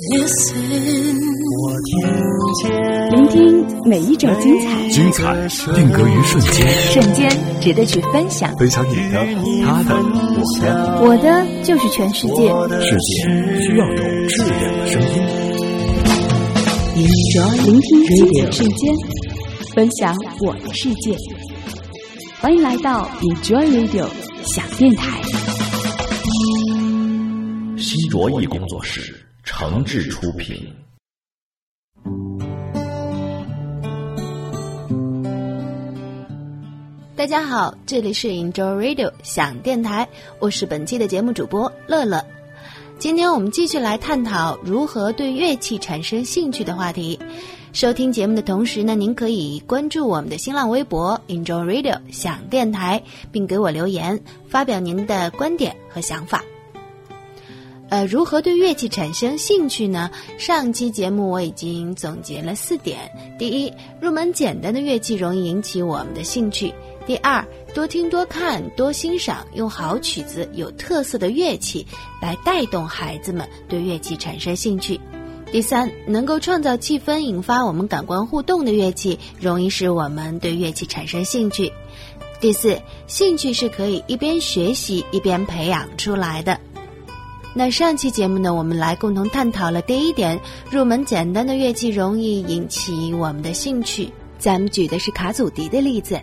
我听见，聆听每一种精彩，精彩定格于瞬间，瞬间值得去分享。分享你的、他的、我的，我的就是全世界。世界需要有质量的声音。聆听精彩瞬间，分享我的世界。欢迎来到 Enjoy Radio 小电台。西卓艺工作室诚挚出品。大家好，这里是 Enjoy Radio 想电台，我是本期的节目主播乐乐。今天我们继续来探讨如何对乐器产生兴趣的话题。收听节目的同时呢，您可以关注我们的新浪微博 Enjoy Radio 想电台，并给我留言，发表您的观点和想法。呃，如何对乐器产生兴趣呢？上期节目我已经总结了四点：第一，入门简单的乐器容易引起我们的兴趣；第二，多听多看多欣赏，用好曲子、有特色的乐器来带动孩子们对乐器产生兴趣；第三，能够创造气氛、引发我们感官互动的乐器，容易使我们对乐器产生兴趣；第四，兴趣是可以一边学习一边培养出来的。那上期节目呢，我们来共同探讨了第一点，入门简单的乐器容易引起我们的兴趣。咱们举的是卡祖笛的例子。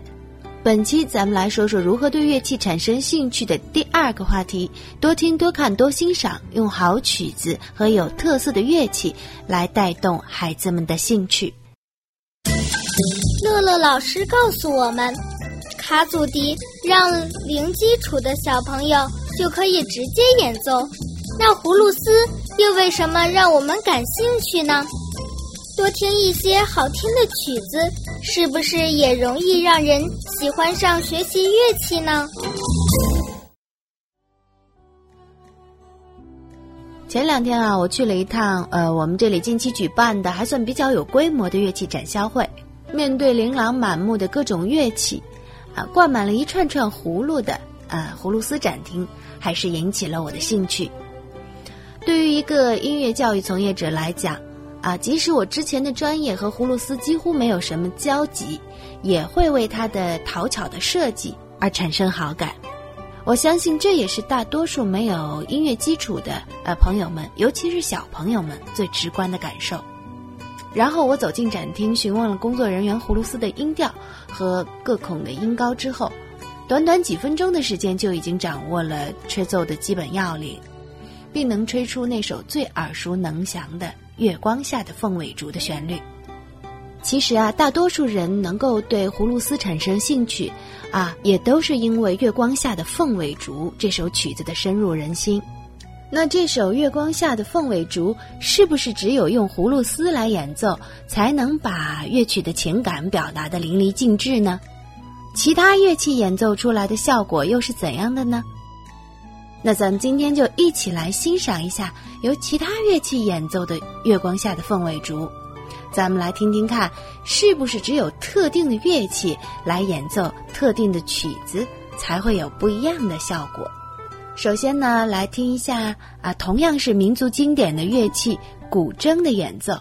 本期咱们来说说如何对乐器产生兴趣的第二个话题：多听、多看、多欣赏，用好曲子和有特色的乐器来带动孩子们的兴趣。乐乐老师告诉我们，卡祖笛让零基础的小朋友就可以直接演奏。那葫芦丝又为什么让我们感兴趣呢？多听一些好听的曲子，是不是也容易让人喜欢上学习乐器呢？前两天啊，我去了一趟呃，我们这里近期举办的还算比较有规模的乐器展销会。面对琳琅满目的各种乐器，啊，挂满了一串串葫芦的啊葫芦丝展厅，还是引起了我的兴趣。对于一个音乐教育从业者来讲，啊，即使我之前的专业和葫芦丝几乎没有什么交集，也会为它的讨巧的设计而产生好感。我相信这也是大多数没有音乐基础的呃朋友们，尤其是小朋友们最直观的感受。然后我走进展厅，询问了工作人员葫芦丝的音调和各孔的音高之后，短短几分钟的时间就已经掌握了吹奏的基本要领。并能吹出那首最耳熟能详的《月光下的凤尾竹》的旋律。其实啊，大多数人能够对葫芦丝产生兴趣，啊，也都是因为《月光下的凤尾竹》这首曲子的深入人心。那这首《月光下的凤尾竹》是不是只有用葫芦丝来演奏，才能把乐曲的情感表达的淋漓尽致呢？其他乐器演奏出来的效果又是怎样的呢？那咱们今天就一起来欣赏一下由其他乐器演奏的《月光下的凤尾竹》，咱们来听听看，是不是只有特定的乐器来演奏特定的曲子，才会有不一样的效果？首先呢，来听一下啊，同样是民族经典的乐器古筝的演奏。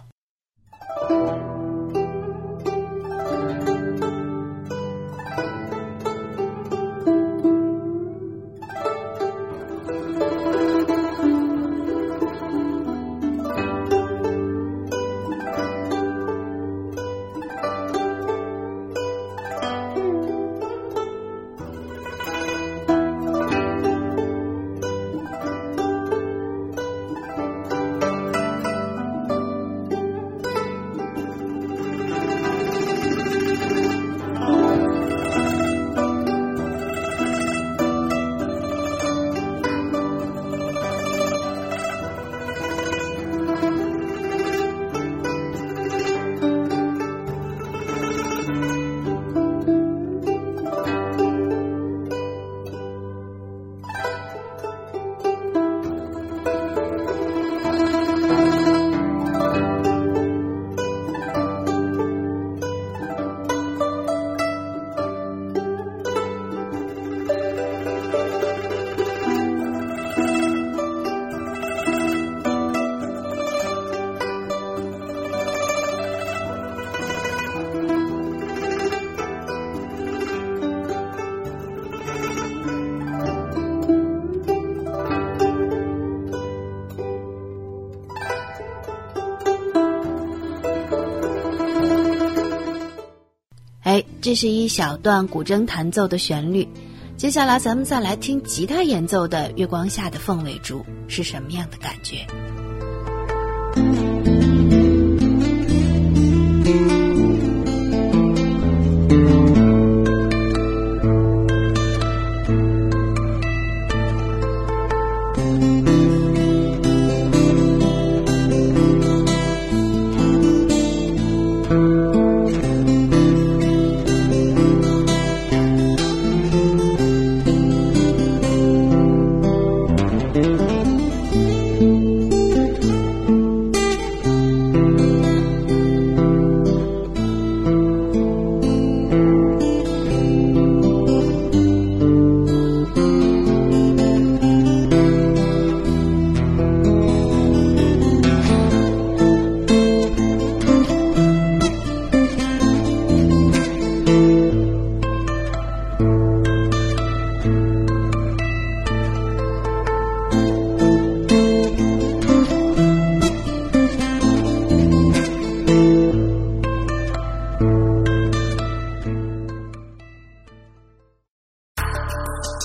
这是一小段古筝弹奏的旋律。接下来，咱们再来听吉他演奏的《月光下的凤尾竹》是什么样的感觉。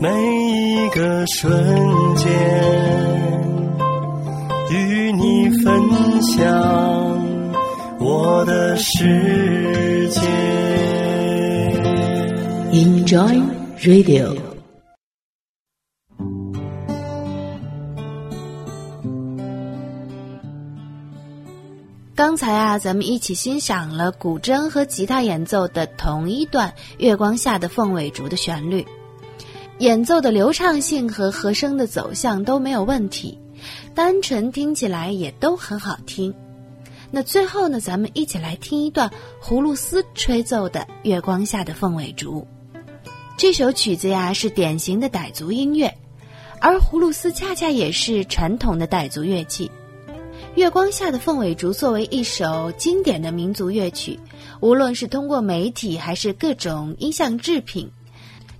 每一个瞬间，与你分享我的世界。Enjoy Radio。刚才啊，咱们一起欣赏了古筝和吉他演奏的同一段《月光下的凤尾竹》的旋律，演奏的流畅性和和声的走向都没有问题，单纯听起来也都很好听。那最后呢，咱们一起来听一段葫芦丝吹奏的《月光下的凤尾竹》。这首曲子呀是典型的傣族音乐，而葫芦丝恰恰也是传统的傣族乐器。月光下的凤尾竹作为一首经典的民族乐曲，无论是通过媒体还是各种音像制品，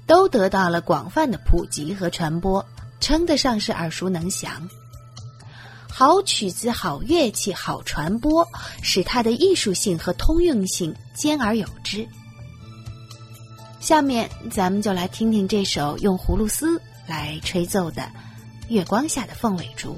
都得到了广泛的普及和传播，称得上是耳熟能详。好曲子、好乐器、好传播，使它的艺术性和通用性兼而有之。下面咱们就来听听这首用葫芦丝来吹奏的《月光下的凤尾竹》。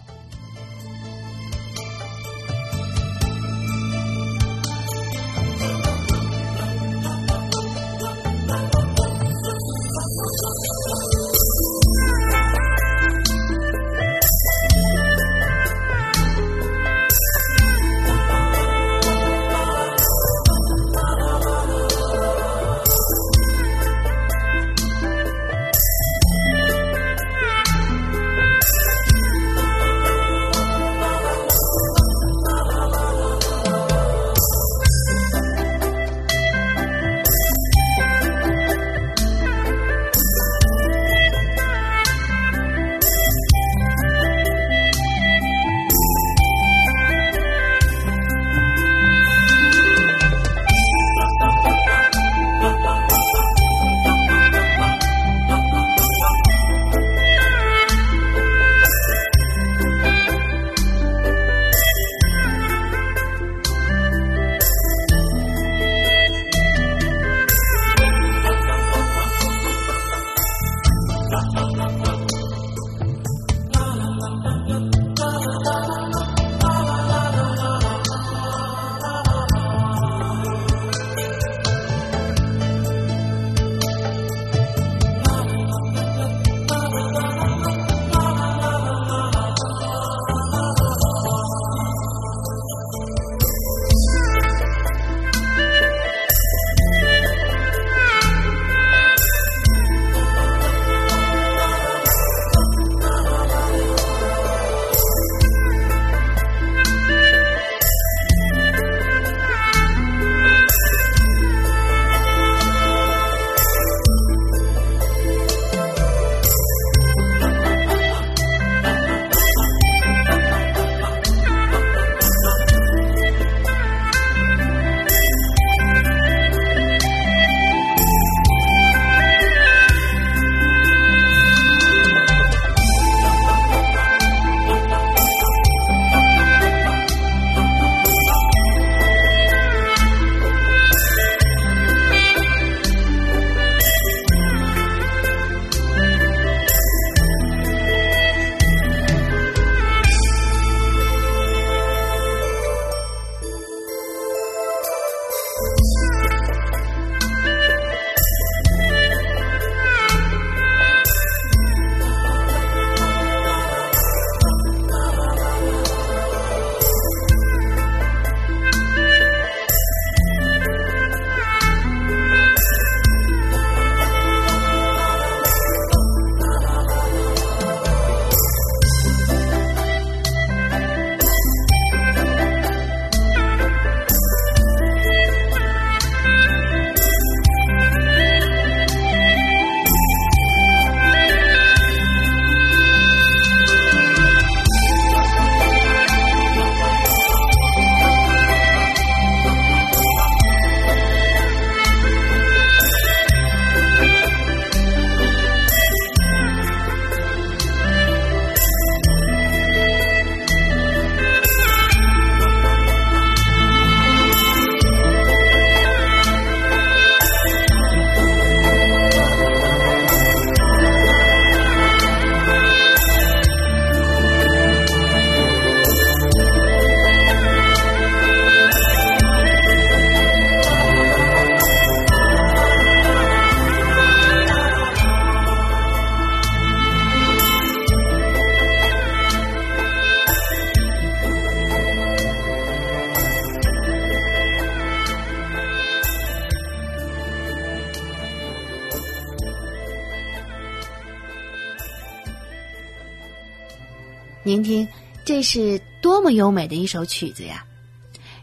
您听，这是多么优美的一首曲子呀！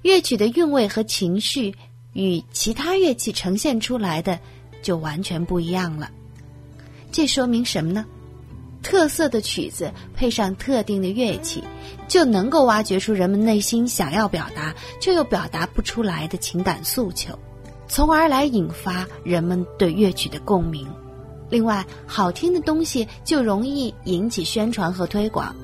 乐曲的韵味和情绪与其他乐器呈现出来的就完全不一样了。这说明什么呢？特色的曲子配上特定的乐器，就能够挖掘出人们内心想要表达却又表达不出来的情感诉求，从而来引发人们对乐曲的共鸣。另外，好听的东西就容易引起宣传和推广。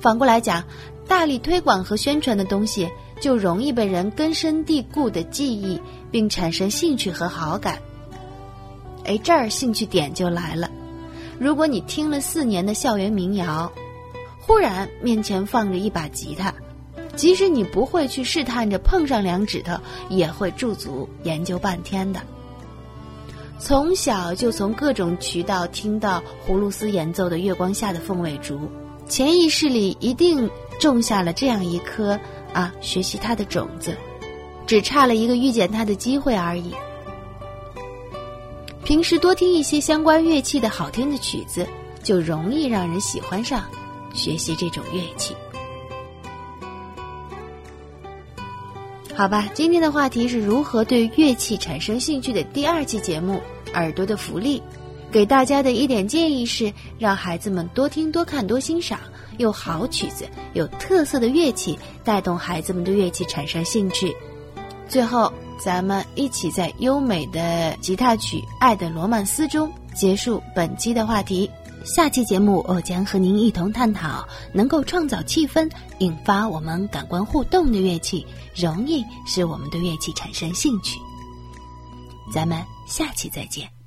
反过来讲，大力推广和宣传的东西，就容易被人根深蒂固的记忆，并产生兴趣和好感。哎，这儿兴趣点就来了。如果你听了四年的校园民谣，忽然面前放着一把吉他，即使你不会去试探着碰上两指头，也会驻足研究半天的。从小就从各种渠道听到葫芦丝演奏的《月光下的凤尾竹》，潜意识里一定种下了这样一颗啊学习它的种子，只差了一个遇见它的机会而已。平时多听一些相关乐器的好听的曲子，就容易让人喜欢上学习这种乐器。好吧，今天的话题是如何对乐器产生兴趣的第二期节目《耳朵的福利》，给大家的一点建议是，让孩子们多听、多看、多欣赏，有好曲子、有特色的乐器，带动孩子们对乐器产生兴趣。最后，咱们一起在优美的吉他曲《爱的罗曼斯》中结束本期的话题。下期节目，我将和您一同探讨能够创造气氛、引发我们感官互动的乐器，容易使我们对乐器产生兴趣。咱们下期再见。